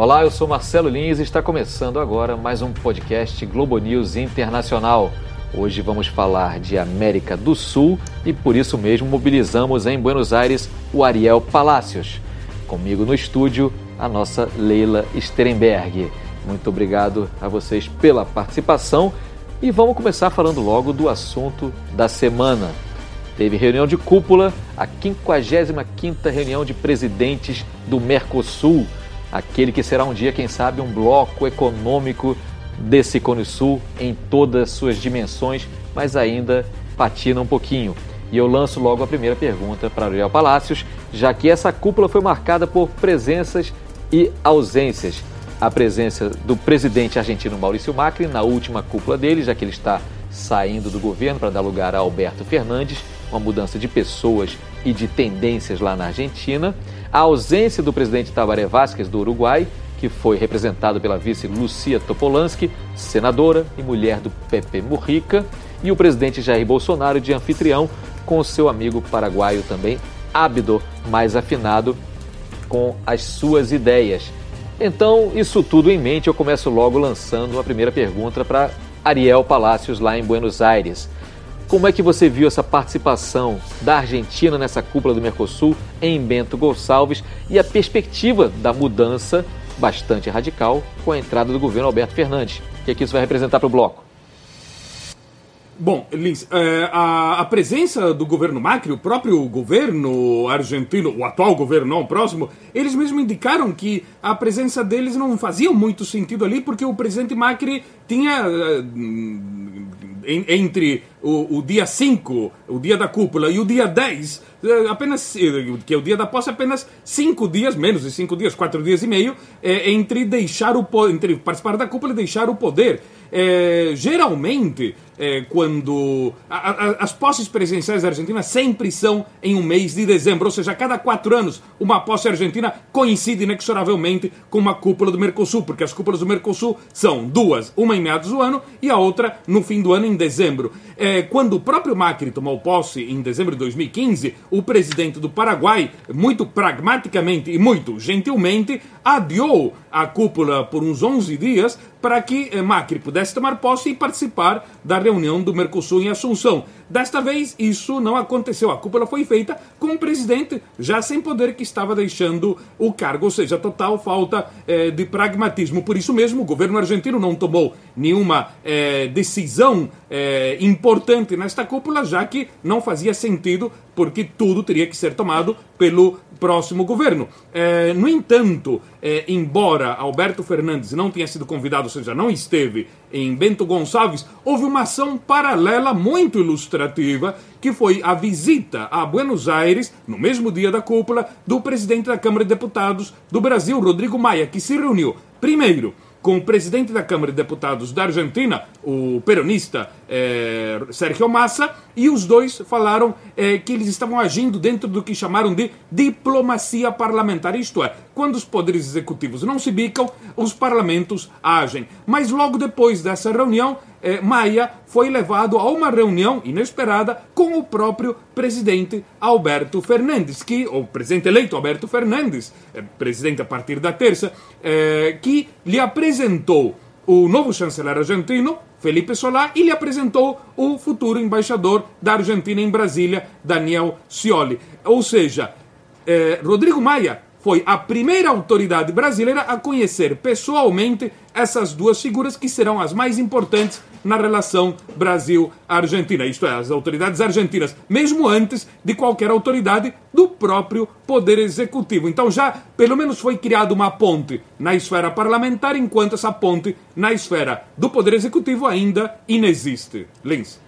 Olá, eu sou Marcelo Lins e está começando agora mais um podcast Globo News Internacional. Hoje vamos falar de América do Sul e por isso mesmo mobilizamos em Buenos Aires o Ariel Palacios. Comigo no estúdio, a nossa Leila Sterenberg. Muito obrigado a vocês pela participação e vamos começar falando logo do assunto da semana. Teve reunião de cúpula, a 55ª reunião de presidentes do Mercosul aquele que será um dia, quem sabe, um bloco econômico desse Cone Sul em todas as suas dimensões, mas ainda patina um pouquinho. E eu lanço logo a primeira pergunta para Ariel Palácios, já que essa cúpula foi marcada por presenças e ausências. A presença do presidente argentino Maurício Macri na última cúpula dele, já que ele está saindo do governo para dar lugar a Alberto Fernandes, uma mudança de pessoas e de tendências lá na Argentina a ausência do presidente Tabaré Vázquez do Uruguai, que foi representado pela vice Lucia Topolansky, senadora e mulher do Pepe Mujica, e o presidente Jair Bolsonaro de anfitrião, com seu amigo paraguaio também, ábido, mais afinado com as suas ideias. Então, isso tudo em mente, eu começo logo lançando a primeira pergunta para Ariel Palácios, lá em Buenos Aires. Como é que você viu essa participação da Argentina nessa cúpula do Mercosul em Bento Gonçalves e a perspectiva da mudança bastante radical com a entrada do governo Alberto Fernandes? O que, é que isso vai representar para o bloco? Bom, Lins, é, a, a, presença do governo Macri, o próprio governo argentino, o atual governo, não o próximo, eles mesmos indicaram que a presença deles não fazia muito sentido ali, porque o presidente Macri tinha entre o, o dia 5, o dia da cúpula, e o dia 10, eh, apenas, eh, que é o dia da posse, apenas 5 dias, menos de 5 dias, 4 dias e meio, é, entre deixar o entre participar da cúpula e deixar o poder. É, geralmente, é, quando. A, a, as posses presidenciais da Argentina sempre são em um mês de dezembro, ou seja, a cada quatro anos, uma posse argentina coincide inexoravelmente com uma cúpula do Mercosul, porque as cúpulas do Mercosul são duas, uma em meados do ano e a outra no fim do ano, em dezembro. É, quando o próprio Macri tomou posse em dezembro de 2015, o presidente do Paraguai, muito pragmaticamente e muito gentilmente, adiou a cúpula por uns 11 dias para que eh, Macri pudesse tomar posse e participar da reunião do Mercosul em Assunção. Desta vez, isso não aconteceu. A cúpula foi feita com o presidente já sem poder que estava deixando o cargo, ou seja, total falta eh, de pragmatismo. Por isso mesmo, o governo argentino não tomou nenhuma eh, decisão eh, importante nesta cúpula, já que não fazia sentido, porque tudo teria que ser tomado pelo próximo governo. No entanto, embora Alberto Fernandes não tenha sido convidado, ou seja, não esteve em Bento Gonçalves, houve uma ação paralela muito ilustrativa, que foi a visita a Buenos Aires, no mesmo dia da cúpula, do presidente da Câmara de Deputados do Brasil, Rodrigo Maia, que se reuniu, primeiro, com o presidente da Câmara de Deputados da Argentina, o peronista é, Sérgio Massa, e os dois falaram é, que eles estavam agindo dentro do que chamaram de diplomacia parlamentar, isto é, quando os poderes executivos não se bicam, os parlamentos agem. Mas logo depois dessa reunião, é, Maia foi levado a uma reunião inesperada com o próprio presidente Alberto Fernandes, que, o presidente eleito Alberto Fernandes, é, presidente a partir da terça, é, que lhe apresentou o novo chanceler argentino, Felipe Solá, e lhe apresentou o futuro embaixador da Argentina em Brasília, Daniel Scioli. Ou seja, Rodrigo Maia foi a primeira autoridade brasileira a conhecer pessoalmente essas duas figuras que serão as mais importantes na relação Brasil-Argentina. Isto é, as autoridades argentinas, mesmo antes de qualquer autoridade do próprio Poder Executivo. Então já, pelo menos, foi criada uma ponte na esfera parlamentar, enquanto essa ponte na esfera do Poder Executivo ainda inexiste. Lins.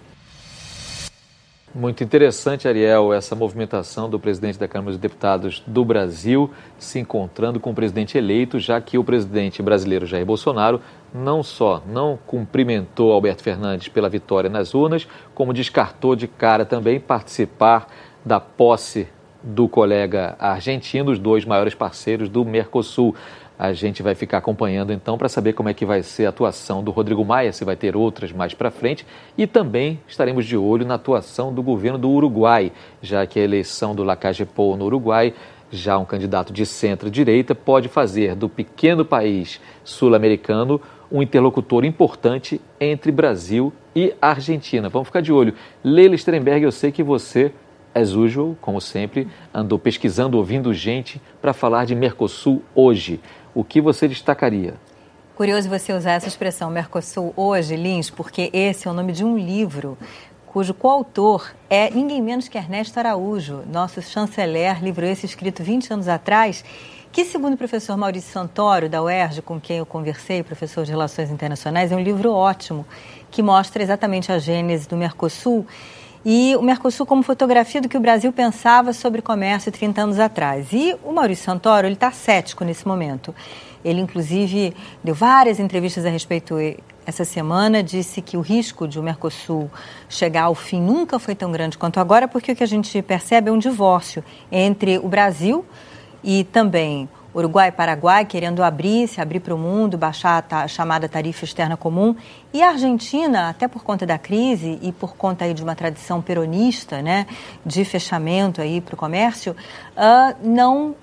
Muito interessante, Ariel, essa movimentação do presidente da Câmara dos Deputados do Brasil se encontrando com o presidente eleito, já que o presidente brasileiro Jair Bolsonaro não só não cumprimentou Alberto Fernandes pela vitória nas urnas, como descartou de cara também participar da posse do colega argentino, os dois maiores parceiros do Mercosul. A gente vai ficar acompanhando então para saber como é que vai ser a atuação do Rodrigo Maia, se vai ter outras mais para frente, e também estaremos de olho na atuação do governo do Uruguai, já que a eleição do Lacage Pou no Uruguai Já um candidato de centro-direita pode fazer do pequeno país sul-americano um interlocutor importante entre Brasil e Argentina. Vamos ficar de olho. Leila Strenberg, eu sei que você, as usual, como sempre, andou pesquisando, ouvindo gente para falar de Mercosul hoje. O que você destacaria? Curioso você usar essa expressão Mercosul hoje, Lins, porque esse é o nome de um livro cujo coautor é ninguém menos que Ernesto Araújo, nosso chanceler, livro esse escrito 20 anos atrás, que, segundo o professor Maurício Santoro, da UERJ, com quem eu conversei, professor de Relações Internacionais, é um livro ótimo, que mostra exatamente a gênese do Mercosul e o Mercosul como fotografia do que o Brasil pensava sobre comércio 30 anos atrás. E o Maurício Santoro, ele está cético nesse momento. Ele, inclusive, deu várias entrevistas a respeito essa semana, disse que o risco de o Mercosul chegar ao fim nunca foi tão grande quanto agora, porque o que a gente percebe é um divórcio entre o Brasil e também Uruguai e Paraguai querendo abrir, se abrir para o mundo, baixar a chamada tarifa externa comum, e a Argentina, até por conta da crise e por conta aí de uma tradição peronista, né, de fechamento aí para o comércio, uh, não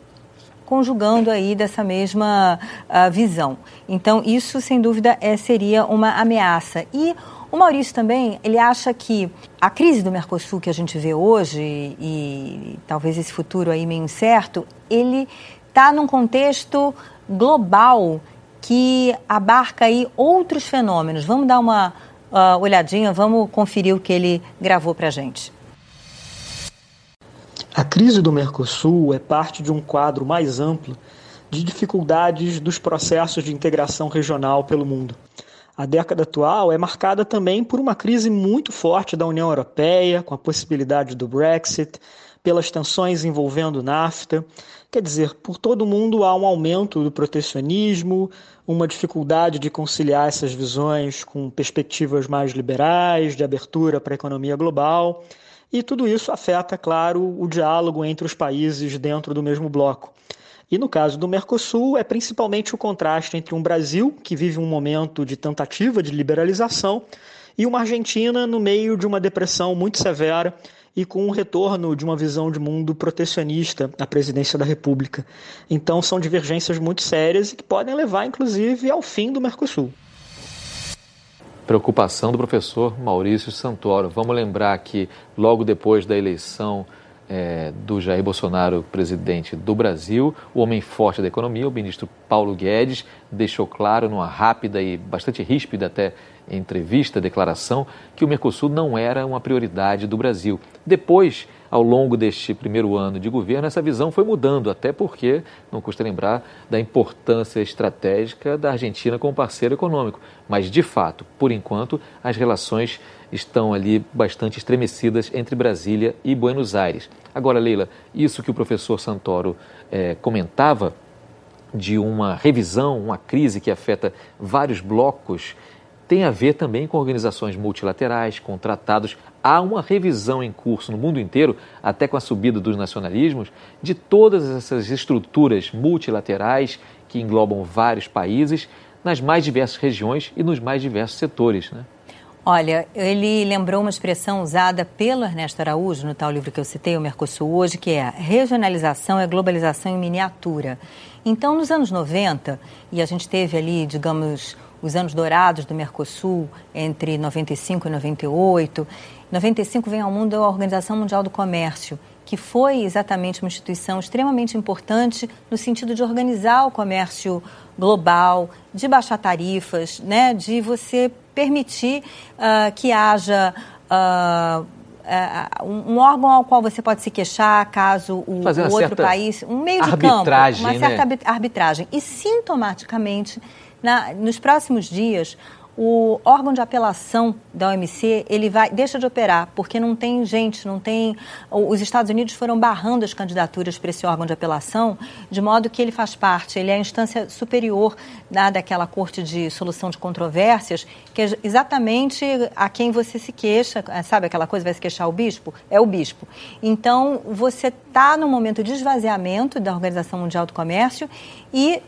conjugando aí dessa mesma uh, visão. Então, isso, sem dúvida, é, seria uma ameaça. E o Maurício também, ele acha que a crise do Mercosul que a gente vê hoje, e talvez esse futuro aí meio incerto, ele está num contexto global que abarca aí outros fenômenos. Vamos dar uma uh, olhadinha, vamos conferir o que ele gravou para a gente. A crise do Mercosul é parte de um quadro mais amplo de dificuldades dos processos de integração regional pelo mundo. A década atual é marcada também por uma crise muito forte da União Europeia, com a possibilidade do Brexit, pelas tensões envolvendo NAFTA. Quer dizer, por todo o mundo há um aumento do protecionismo, uma dificuldade de conciliar essas visões com perspectivas mais liberais, de abertura para a economia global. E tudo isso afeta, claro, o diálogo entre os países dentro do mesmo bloco. E no caso do Mercosul, é principalmente o contraste entre um Brasil, que vive um momento de tentativa de liberalização, e uma Argentina no meio de uma depressão muito severa e com um retorno de uma visão de mundo protecionista à presidência da República. Então, são divergências muito sérias e que podem levar, inclusive, ao fim do Mercosul preocupação do professor Maurício Santoro. Vamos lembrar que logo depois da eleição é, do Jair Bolsonaro, presidente do Brasil, o homem forte da economia, o ministro Paulo Guedes, deixou claro numa rápida e bastante ríspida até entrevista, declaração, que o Mercosul não era uma prioridade do Brasil. Depois ao longo deste primeiro ano de governo, essa visão foi mudando, até porque não custa lembrar da importância estratégica da Argentina como parceiro econômico. Mas, de fato, por enquanto, as relações estão ali bastante estremecidas entre Brasília e Buenos Aires. Agora, Leila, isso que o professor Santoro é, comentava de uma revisão, uma crise que afeta vários blocos tem a ver também com organizações multilaterais, com tratados. Há uma revisão em curso no mundo inteiro, até com a subida dos nacionalismos, de todas essas estruturas multilaterais que englobam vários países nas mais diversas regiões e nos mais diversos setores. Né? Olha, ele lembrou uma expressão usada pelo Ernesto Araújo no tal livro que eu citei, o Mercosul hoje, que é regionalização é globalização em miniatura. Então, nos anos 90, e a gente teve ali, digamos, os anos dourados do Mercosul entre 95 e 98. Em 95 vem ao mundo a Organização Mundial do Comércio, que foi exatamente uma instituição extremamente importante no sentido de organizar o comércio global, de baixar tarifas, né, de você permitir uh, que haja uh, uh, um órgão ao qual você pode se queixar caso o, o outro país, um meio de campo, uma certa né? arbitragem. E sintomaticamente na, nos próximos dias, o órgão de apelação da OMC ele vai deixa de operar porque não tem gente, não tem os Estados Unidos foram barrando as candidaturas para esse órgão de apelação de modo que ele faz parte, ele é a instância superior da, daquela corte de solução de controvérsias que é exatamente a quem você se queixa, sabe aquela coisa vai se queixar o bispo é o bispo. Então você está no momento de esvaziamento da Organização Mundial do Comércio e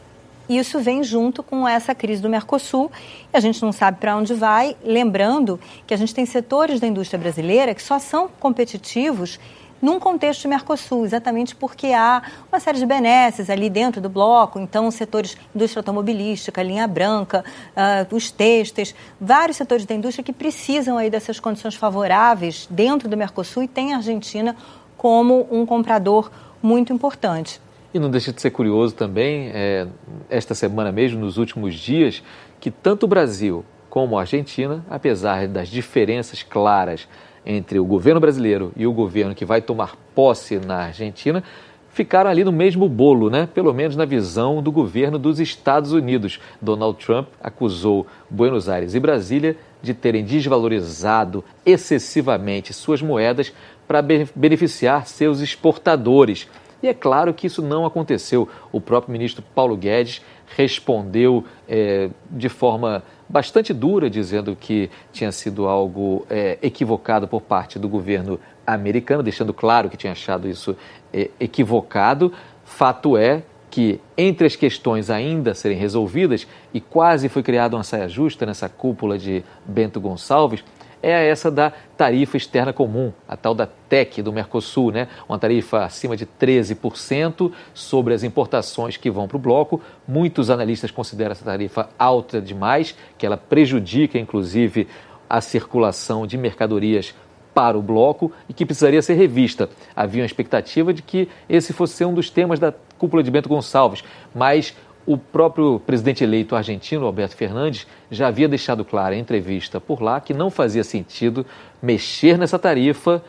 isso vem junto com essa crise do Mercosul e a gente não sabe para onde vai. Lembrando que a gente tem setores da indústria brasileira que só são competitivos num contexto de Mercosul, exatamente porque há uma série de benesses ali dentro do bloco, então setores indústria automobilística, linha branca, uh, os têxteis, vários setores da indústria que precisam aí dessas condições favoráveis dentro do Mercosul e tem a Argentina como um comprador muito importante. E não deixa de ser curioso também, é, esta semana mesmo, nos últimos dias, que tanto o Brasil como a Argentina, apesar das diferenças claras entre o governo brasileiro e o governo que vai tomar posse na Argentina, ficaram ali no mesmo bolo, né? pelo menos na visão do governo dos Estados Unidos. Donald Trump acusou Buenos Aires e Brasília de terem desvalorizado excessivamente suas moedas para beneficiar seus exportadores. E é claro que isso não aconteceu. O próprio ministro Paulo Guedes respondeu é, de forma bastante dura, dizendo que tinha sido algo é, equivocado por parte do governo americano, deixando claro que tinha achado isso é, equivocado. Fato é que, entre as questões ainda serem resolvidas, e quase foi criada uma saia justa nessa cúpula de Bento Gonçalves, é essa da tarifa externa comum, a tal da TEC do Mercosul, né? uma tarifa acima de 13% sobre as importações que vão para o bloco. Muitos analistas consideram essa tarifa alta demais, que ela prejudica inclusive a circulação de mercadorias para o bloco e que precisaria ser revista. Havia uma expectativa de que esse fosse um dos temas da cúpula de Bento Gonçalves, mas o próprio presidente eleito argentino, Alberto Fernandes, já havia deixado claro em entrevista por lá que não fazia sentido mexer nessa tarifa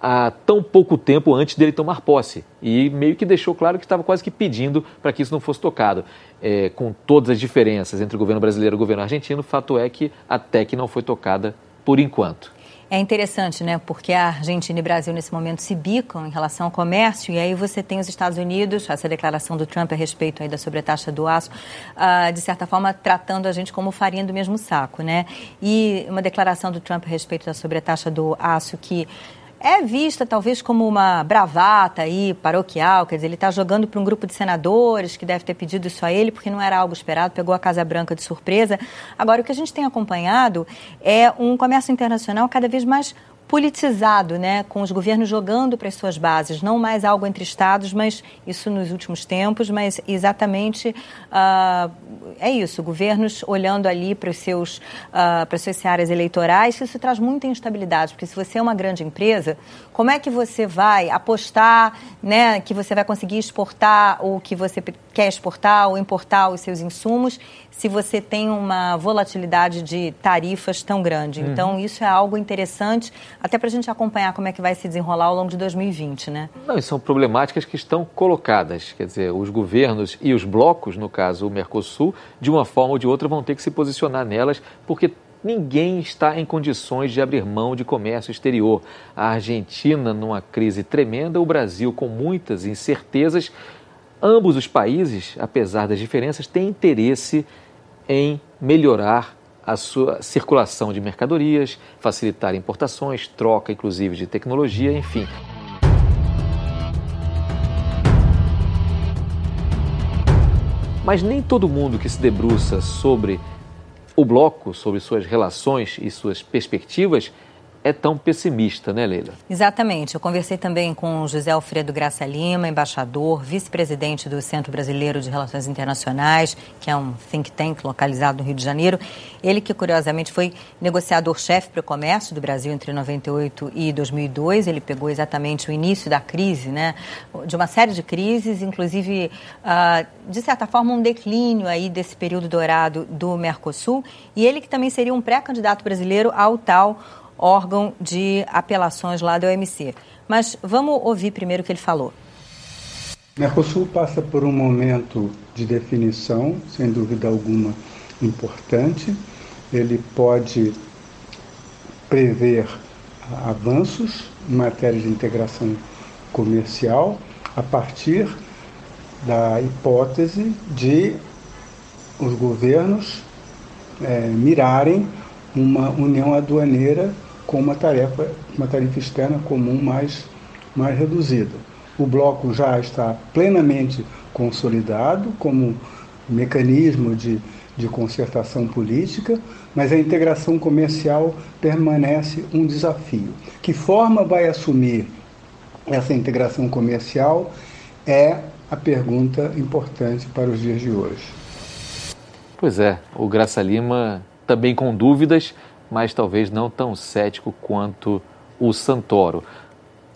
há tão pouco tempo antes dele tomar posse. E meio que deixou claro que estava quase que pedindo para que isso não fosse tocado. É, com todas as diferenças entre o governo brasileiro e o governo argentino, o fato é que até que não foi tocada por enquanto. É interessante, né? Porque a Argentina e o Brasil nesse momento se bicam em relação ao comércio e aí você tem os Estados Unidos, essa declaração do Trump a respeito aí da sobretaxa do aço, uh, de certa forma tratando a gente como farinha do mesmo saco, né? E uma declaração do Trump a respeito da sobretaxa do aço que é vista talvez como uma bravata aí, paroquial, quer dizer, ele está jogando para um grupo de senadores que deve ter pedido isso a ele porque não era algo esperado, pegou a Casa Branca de surpresa. Agora, o que a gente tem acompanhado é um comércio internacional cada vez mais politizado, né, com os governos jogando para as suas bases, não mais algo entre estados, mas isso nos últimos tempos, mas exatamente uh, é isso, governos olhando ali para os seus uh, para as suas áreas eleitorais, isso traz muita instabilidade, porque se você é uma grande empresa, como é que você vai apostar, né, que você vai conseguir exportar o que você quer exportar ou importar os seus insumos se você tem uma volatilidade de tarifas tão grande. Uhum. Então, isso é algo interessante, até para a gente acompanhar como é que vai se desenrolar ao longo de 2020, né? Não, e são problemáticas que estão colocadas. Quer dizer, os governos e os blocos, no caso o Mercosul, de uma forma ou de outra vão ter que se posicionar nelas, porque ninguém está em condições de abrir mão de comércio exterior. A Argentina numa crise tremenda, o Brasil com muitas incertezas. Ambos os países, apesar das diferenças, têm interesse em melhorar a sua circulação de mercadorias, facilitar importações, troca inclusive de tecnologia, enfim. Mas nem todo mundo que se debruça sobre o bloco, sobre suas relações e suas perspectivas, é tão pessimista, né, Leila? Exatamente. Eu conversei também com José Alfredo Graça Lima, embaixador, vice-presidente do Centro Brasileiro de Relações Internacionais, que é um think tank localizado no Rio de Janeiro. Ele que, curiosamente, foi negociador-chefe para o comércio do Brasil entre 98 e 2002. Ele pegou exatamente o início da crise, né, de uma série de crises, inclusive, uh, de certa forma, um declínio aí desse período dourado do Mercosul. E ele que também seria um pré-candidato brasileiro ao tal órgão de apelações lá da OMC. Mas vamos ouvir primeiro o que ele falou. Mercosul passa por um momento de definição, sem dúvida alguma, importante. Ele pode prever avanços em matéria de integração comercial a partir da hipótese de os governos é, mirarem uma união aduaneira com uma tarefa, uma tarifa externa comum mais, mais reduzida. O bloco já está plenamente consolidado como mecanismo de, de concertação política, mas a integração comercial permanece um desafio. Que forma vai assumir essa integração comercial é a pergunta importante para os dias de hoje. Pois é, o Graça Lima também com dúvidas, mas talvez não tão cético quanto o Santoro.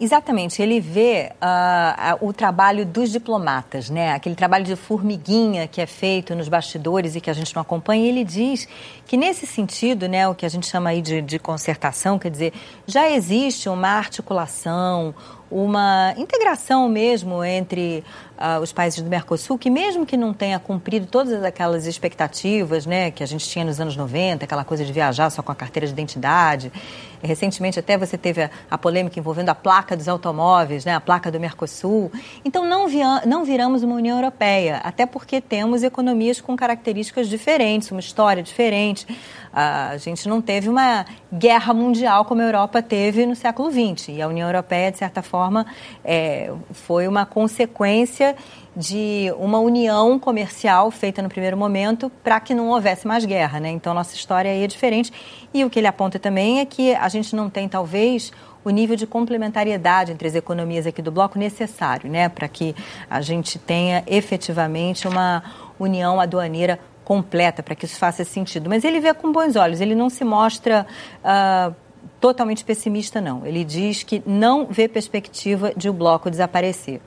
Exatamente, ele vê uh, o trabalho dos diplomatas, né? aquele trabalho de formiguinha que é feito nos bastidores e que a gente não acompanha. E ele diz que, nesse sentido, né, o que a gente chama aí de, de concertação, quer dizer, já existe uma articulação, uma integração mesmo entre uh, os países do Mercosul, que mesmo que não tenha cumprido todas aquelas expectativas né, que a gente tinha nos anos 90, aquela coisa de viajar só com a carteira de identidade. Recentemente até você teve a, a polêmica envolvendo a placa dos automóveis, né, a placa do Mercosul. Então não, via, não viramos uma União Europeia, até porque temos economias com características diferentes, uma história diferente. A gente não teve uma guerra mundial como a Europa teve no século XX. E a União Europeia, de certa forma, é, foi uma consequência de uma união comercial feita no primeiro momento para que não houvesse mais guerra. Né? Então, nossa história aí é diferente. E o que ele aponta também é que a gente não tem, talvez, o nível de complementariedade entre as economias aqui do bloco necessário, né, para que a gente tenha efetivamente uma união aduaneira completa para que isso faça sentido. Mas ele vê com bons olhos, ele não se mostra uh, totalmente pessimista, não. Ele diz que não vê perspectiva de o bloco desaparecer.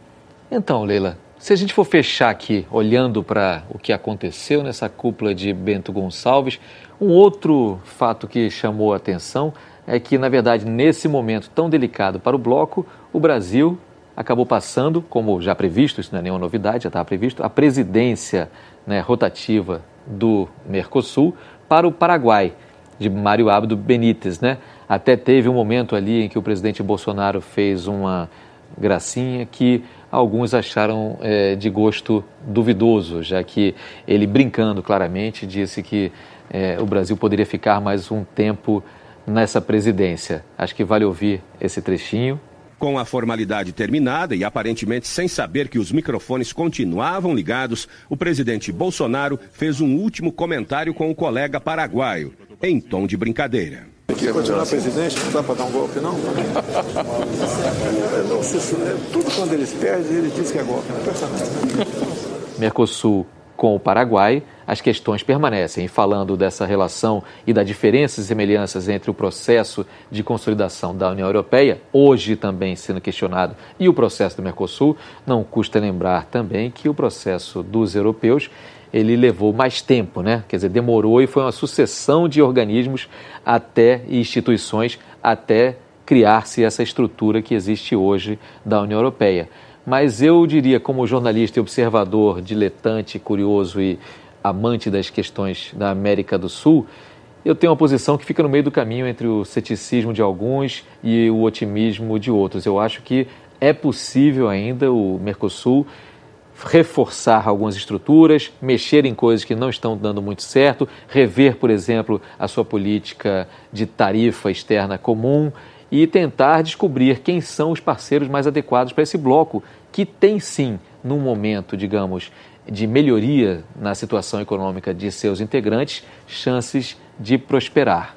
Então, Leila, se a gente for fechar aqui, olhando para o que aconteceu nessa cúpula de Bento Gonçalves, um outro fato que chamou a atenção é que, na verdade, nesse momento tão delicado para o bloco, o Brasil acabou passando, como já previsto, isso não é nenhuma novidade, já estava previsto, a presidência né, rotativa do Mercosul para o Paraguai, de Mário Abdo Benítez. Né? Até teve um momento ali em que o presidente Bolsonaro fez uma gracinha que alguns acharam é, de gosto duvidoso, já que ele, brincando claramente, disse que é, o Brasil poderia ficar mais um tempo nessa presidência. Acho que vale ouvir esse trechinho com a formalidade terminada e aparentemente sem saber que os microfones continuavam ligados, o presidente Bolsonaro fez um último comentário com o colega paraguaio, em tom de brincadeira. Continuar presidente, não dá para dar um golpe, não? Tudo quando eles perdem, eles dizem que é golpe. Mercosul com o Paraguai, as questões permanecem. falando dessa relação e das diferenças e semelhanças entre o processo de consolidação da União Europeia, hoje também sendo questionado, e o processo do Mercosul, não custa lembrar também que o processo dos europeus ele levou mais tempo, né? Quer dizer, demorou e foi uma sucessão de organismos até e instituições até criar-se essa estrutura que existe hoje da União Europeia. Mas eu diria, como jornalista e observador, diletante, curioso e amante das questões da América do Sul, eu tenho uma posição que fica no meio do caminho entre o ceticismo de alguns e o otimismo de outros. Eu acho que é possível ainda o Mercosul reforçar algumas estruturas, mexer em coisas que não estão dando muito certo, rever, por exemplo, a sua política de tarifa externa comum e tentar descobrir quem são os parceiros mais adequados para esse bloco, que tem sim, num momento, digamos, de melhoria na situação econômica de seus integrantes, chances de prosperar.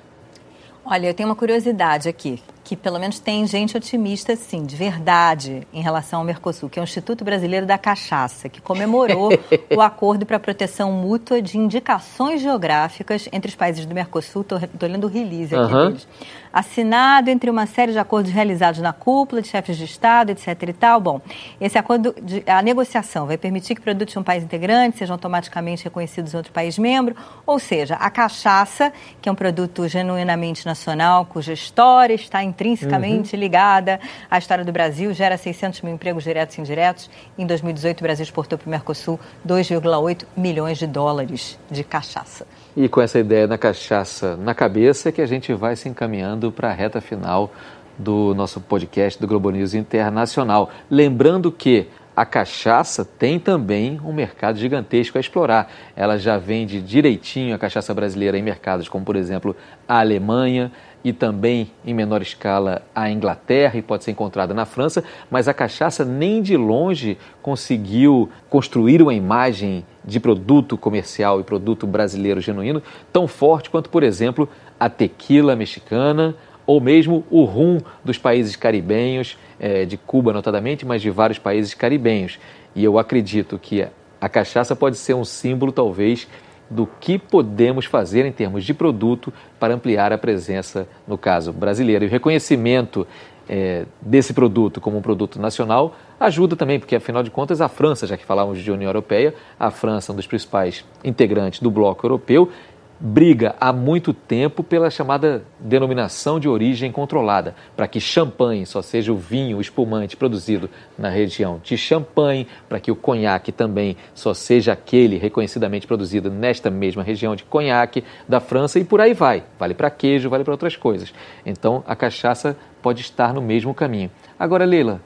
Olha, eu tenho uma curiosidade aqui que pelo menos tem gente otimista, sim, de verdade, em relação ao Mercosul, que é o Instituto Brasileiro da Cachaça, que comemorou o acordo para proteção mútua de indicações geográficas entre os países do Mercosul. Estou lendo o release aqui uhum. deles. Assinado entre uma série de acordos realizados na cúpula de chefes de Estado, etc. e tal. Bom, esse acordo, de, a negociação vai permitir que produtos de um país integrante sejam automaticamente reconhecidos em outro país membro, ou seja, a cachaça, que é um produto genuinamente nacional, cuja história está em intrinsecamente uhum. ligada à história do Brasil, gera 600 mil empregos diretos e indiretos. Em 2018, o Brasil exportou para o Mercosul 2,8 milhões de dólares de cachaça. E com essa ideia da cachaça na cabeça é que a gente vai se encaminhando para a reta final do nosso podcast do Globo News Internacional. Lembrando que a cachaça tem também um mercado gigantesco a explorar. Ela já vende direitinho a cachaça brasileira em mercados como, por exemplo, a Alemanha, e também em menor escala a Inglaterra e pode ser encontrada na França, mas a cachaça nem de longe conseguiu construir uma imagem de produto comercial e produto brasileiro genuíno tão forte quanto, por exemplo, a tequila mexicana ou mesmo o rum dos países caribenhos, é, de Cuba notadamente, mas de vários países caribenhos. E eu acredito que a cachaça pode ser um símbolo, talvez, do que podemos fazer em termos de produto para ampliar a presença, no caso brasileira. E o reconhecimento é, desse produto como um produto nacional ajuda também, porque afinal de contas a França, já que falávamos de União Europeia, a França é um dos principais integrantes do bloco europeu briga há muito tempo pela chamada denominação de origem controlada, para que champanhe só seja o vinho espumante produzido na região de Champagne, para que o conhaque também só seja aquele reconhecidamente produzido nesta mesma região de conhaque da França e por aí vai. Vale para queijo, vale para outras coisas. Então a cachaça pode estar no mesmo caminho. Agora, Leila,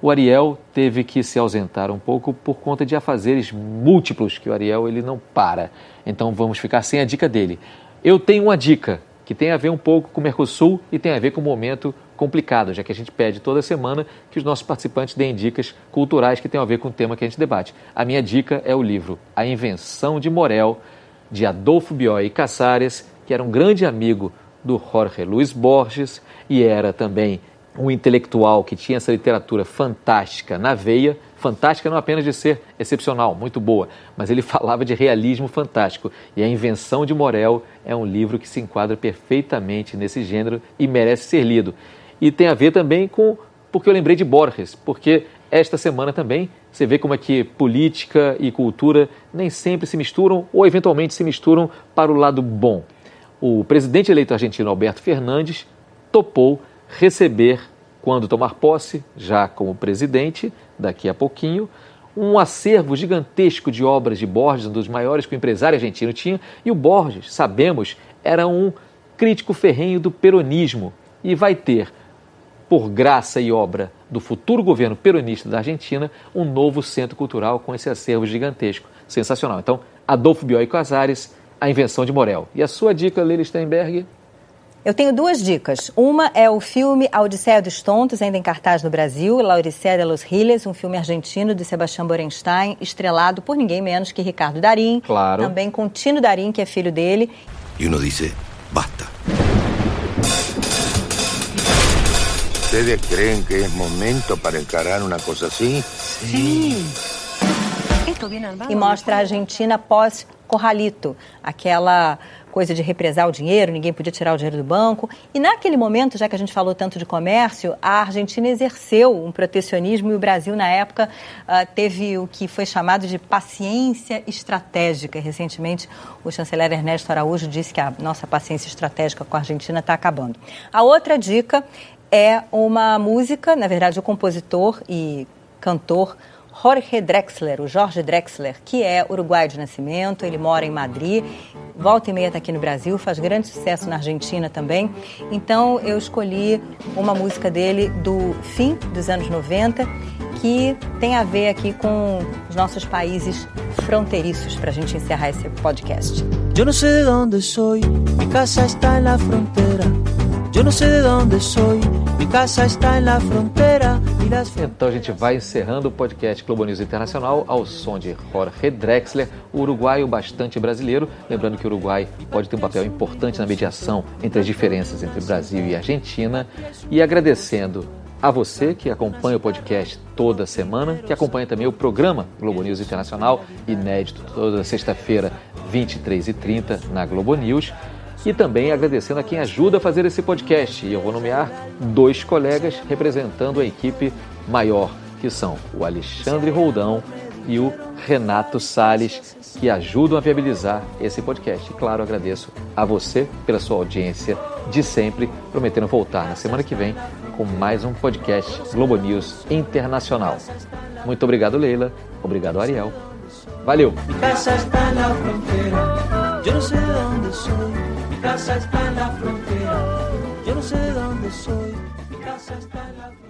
o Ariel teve que se ausentar um pouco por conta de afazeres múltiplos que o Ariel ele não para. Então vamos ficar sem a dica dele. Eu tenho uma dica que tem a ver um pouco com o Mercosul e tem a ver com o momento complicado, já que a gente pede toda semana que os nossos participantes deem dicas culturais que tenham a ver com o tema que a gente debate. A minha dica é o livro A Invenção de Morel, de Adolfo Bioy e Casares, que era um grande amigo do Jorge Luiz Borges e era também um intelectual que tinha essa literatura fantástica na veia, fantástica não apenas de ser excepcional, muito boa, mas ele falava de realismo fantástico. E A Invenção de Morel é um livro que se enquadra perfeitamente nesse gênero e merece ser lido. E tem a ver também com porque eu lembrei de Borges, porque esta semana também você vê como é que política e cultura nem sempre se misturam ou eventualmente se misturam para o lado bom. O presidente eleito argentino Alberto Fernandes topou receber, quando tomar posse, já como presidente, daqui a pouquinho, um acervo gigantesco de obras de Borges, um dos maiores que o empresário argentino tinha, e o Borges, sabemos, era um crítico ferrenho do peronismo e vai ter, por graça e obra do futuro governo peronista da Argentina, um novo centro cultural com esse acervo gigantesco. Sensacional. Então, Adolfo Bioy Casares, A Invenção de Morel. E a sua dica, Lili Steinberg? Eu tenho duas dicas. Uma é o filme A Odisseia dos Tontos, ainda em cartaz no Brasil, La Odisseia de los Giles, um filme argentino de Sebastião Borenstein, estrelado por ninguém menos que Ricardo Darim. Claro. Também com Tino Darim, que é filho dele. E uno dice, basta. ¿Ustedes creen que es momento para encarar una cosa así? Sim. E mostra a Argentina pós Corralito, aquela coisa de represar o dinheiro, ninguém podia tirar o dinheiro do banco. E naquele momento, já que a gente falou tanto de comércio, a Argentina exerceu um protecionismo e o Brasil, na época, uh, teve o que foi chamado de paciência estratégica. Recentemente, o chanceler Ernesto Araújo disse que a nossa paciência estratégica com a Argentina está acabando. A outra dica é uma música, na verdade, o compositor e cantor Jorge Drexler, o Jorge Drexler, que é uruguaio de nascimento, ele mora em Madrid, volta e meia está aqui no Brasil, faz grande sucesso na Argentina também. Então eu escolhi uma música dele do fim dos anos 90, que tem a ver aqui com os nossos países fronteiriços, para a gente encerrar esse podcast. Eu não sei de onde sou, minha casa está na fronteira. Eu não sei de onde sou, casa está na fronteira. Então a gente vai encerrando o podcast Globo News Internacional ao som de Jorge Drexler, uruguaio bastante brasileiro. Lembrando que o Uruguai pode ter um papel importante na mediação entre as diferenças entre Brasil e Argentina. E agradecendo a você que acompanha o podcast toda semana, que acompanha também o programa Globo News Internacional, inédito toda sexta-feira, 23h30 na Globo News. E também agradecendo a quem ajuda a fazer esse podcast. E eu vou nomear dois colegas representando a equipe maior, que são o Alexandre Roldão e o Renato Sales, que ajudam a viabilizar esse podcast. E claro, agradeço a você pela sua audiência de sempre, prometendo voltar na semana que vem com mais um podcast Globo News Internacional. Muito obrigado, Leila. Obrigado, Ariel. Valeu! Mi casa está en la frontera. Yo no sé de dónde soy. Mi casa está en la frontera.